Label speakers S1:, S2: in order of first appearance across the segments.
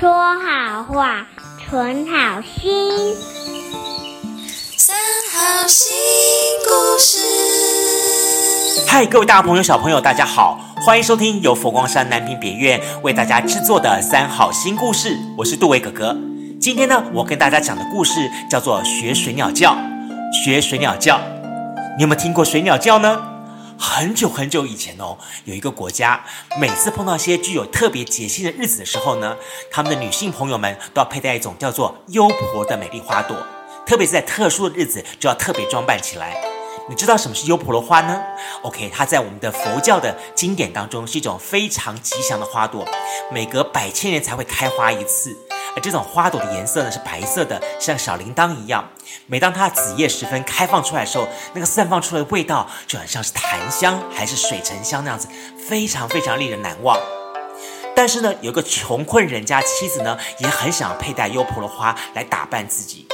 S1: 说好话，存好心。
S2: 三好新故事。
S3: 嗨，各位大朋友、小朋友，大家好，欢迎收听由佛光山南屏别院为大家制作的三好新故事。我是杜伟哥哥。今天呢，我跟大家讲的故事叫做《学水鸟叫》。学水鸟叫，你有没有听过水鸟叫呢？很久很久以前哦，有一个国家，每次碰到一些具有特别节庆的日子的时候呢，他们的女性朋友们都要佩戴一种叫做优婆的美丽花朵，特别是在特殊的日子就要特别装扮起来。你知道什么是优婆罗花呢？OK，它在我们的佛教的经典当中是一种非常吉祥的花朵，每隔百千年才会开花一次。而这种花朵的颜色呢是白色的，像小铃铛一样。每当它子叶时分开放出来的时候，那个散放出来的味道就很像是檀香还是水沉香那样子，非常非常令人难忘。但是呢，有个穷困人家妻子呢，也很想佩戴优婆罗花来打扮自己。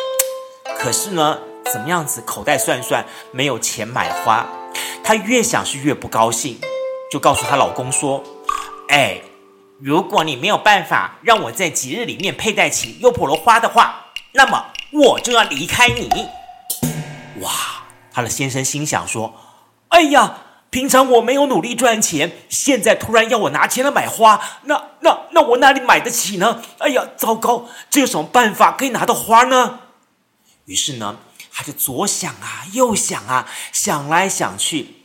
S3: 可是呢，怎么样子口袋算算没有钱买花，她越想是越不高兴，就告诉她老公说：“哎。”如果你没有办法让我在节日里面佩戴起优婆罗花的话，那么我就要离开你。哇，他的先生心想说：“哎呀，平常我没有努力赚钱，现在突然要我拿钱来买花，那那那我哪里买得起呢？哎呀，糟糕，这有什么办法可以拿到花呢？”于是呢，他就左想啊，右想啊，想来想去，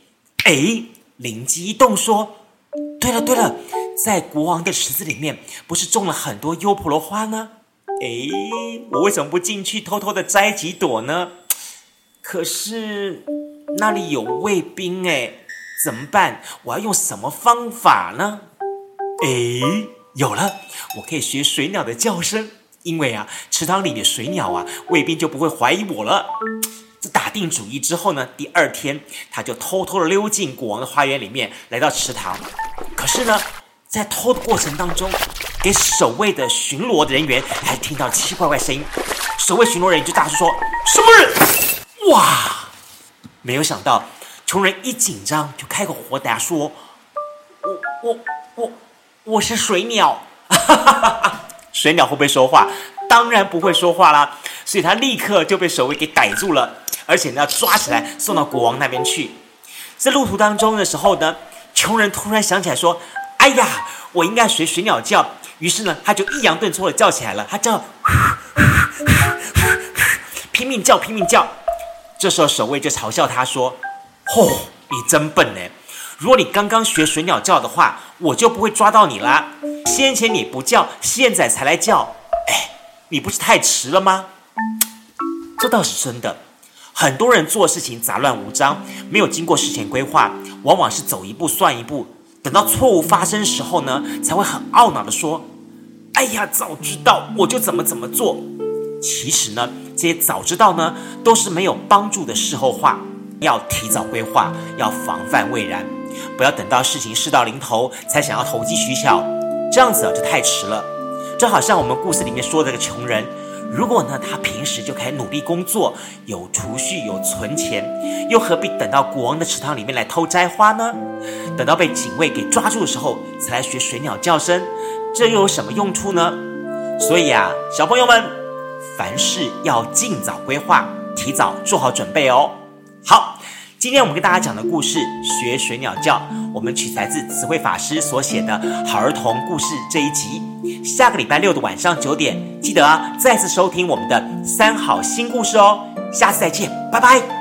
S3: 哎，灵机一动说：“对了，对了。”在国王的池子里面，不是种了很多优婆罗花呢？诶，我为什么不进去偷偷的摘几朵呢？可是那里有卫兵诶，怎么办？我要用什么方法呢？诶，有了，我可以学水鸟的叫声，因为啊，池塘里的水鸟啊，卫兵就不会怀疑我了。这打定主意之后呢，第二天他就偷偷的溜进国王的花园里面，来到池塘。可是呢。在偷的过程当中，给守卫的巡逻的人员还听到奇怪怪声音，守卫巡逻人员就大声说：“什么人？”哇！没有想到，穷人一紧张就开口回答说：“我我我我是水鸟。”哈哈哈水鸟会不会说话？当然不会说话啦，所以他立刻就被守卫给逮住了，而且呢要抓起来送到国王那边去。在路途当中的时候呢，穷人突然想起来说。哎呀，我应该学水鸟叫。于是呢，他就抑扬顿挫的叫起来了。他叫，拼命叫，拼命叫。这时候守卫就嘲笑他说：“哦，你真笨呢！如果你刚刚学水鸟叫的话，我就不会抓到你啦。先前你不叫，现在才来叫，哎，你不是太迟了吗？”这倒是真的。很多人做事情杂乱无章，没有经过事前规划，往往是走一步算一步。等到错误发生时候呢，才会很懊恼的说：“哎呀，早知道我就怎么怎么做。”其实呢，这些早知道呢，都是没有帮助的事后话。要提早规划，要防范未然，不要等到事情事到临头才想要投机取巧，这样子啊就太迟了。就好像我们故事里面说的个穷人。如果呢，他平时就开始努力工作，有储蓄，有存钱，又何必等到国王的池塘里面来偷摘花呢？等到被警卫给抓住的时候，才来学水鸟叫声，这又有什么用处呢？所以啊，小朋友们，凡事要尽早规划，提早做好准备哦。今天我们跟大家讲的故事《学水鸟叫》，我们取材自词汇法师所写的好儿童故事这一集。下个礼拜六的晚上九点，记得再次收听我们的三好新故事哦。下次再见，拜拜。